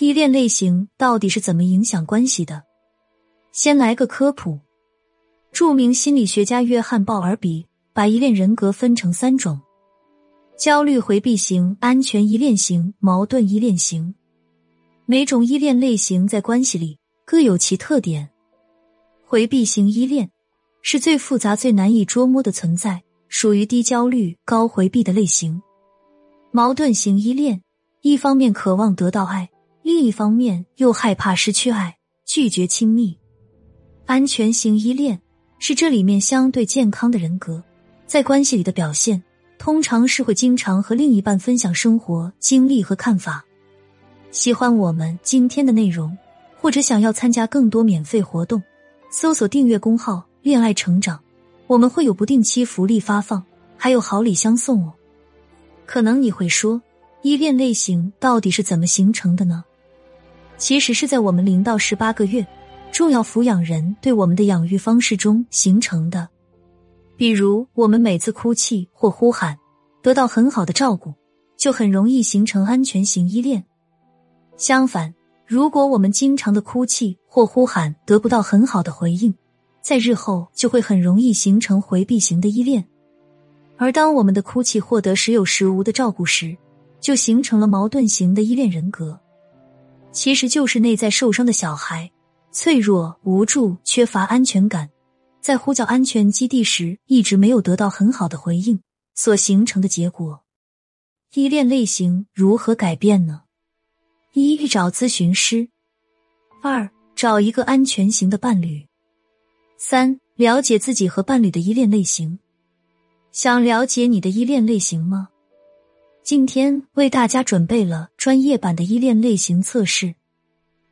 依恋类型到底是怎么影响关系的？先来个科普。著名心理学家约翰·鲍尔比把依恋人格分成三种：焦虑回避型、安全依恋型、矛盾依恋型。每种依恋类型在关系里各有其特点。回避型依恋是最复杂、最难以捉摸的存在，属于低焦虑、高回避的类型。矛盾型依恋一方面渴望得到爱，另一方面又害怕失去爱，拒绝亲密。安全型依恋。是这里面相对健康的人格，在关系里的表现，通常是会经常和另一半分享生活经历和看法。喜欢我们今天的内容，或者想要参加更多免费活动，搜索订阅公号“恋爱成长”，我们会有不定期福利发放，还有好礼相送哦。可能你会说，依恋类型到底是怎么形成的呢？其实是在我们零到十八个月。重要抚养人对我们的养育方式中形成的，比如我们每次哭泣或呼喊得到很好的照顾，就很容易形成安全型依恋。相反，如果我们经常的哭泣或呼喊得不到很好的回应，在日后就会很容易形成回避型的依恋。而当我们的哭泣获得时有时无的照顾时，就形成了矛盾型的依恋人格，其实就是内在受伤的小孩。脆弱、无助、缺乏安全感，在呼叫安全基地时一直没有得到很好的回应，所形成的结果。依恋类型如何改变呢？一、找咨询师；二、找一个安全型的伴侣；三、了解自己和伴侣的依恋类型。想了解你的依恋类型吗？今天为大家准备了专业版的依恋类型测试。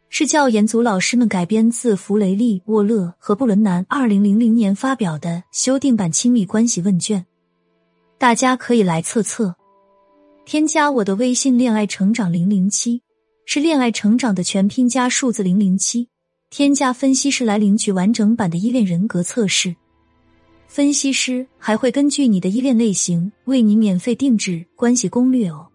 是教研组老师们改编自弗雷利·沃勒和布伦南二零零零年发表的修订版亲密关系问卷，大家可以来测测。添加我的微信“恋爱成长零零七”，是“恋爱成长”的全拼加数字零零七。添加分析师来领取完整版的依恋人格测试，分析师还会根据你的依恋类型为你免费定制关系攻略哦。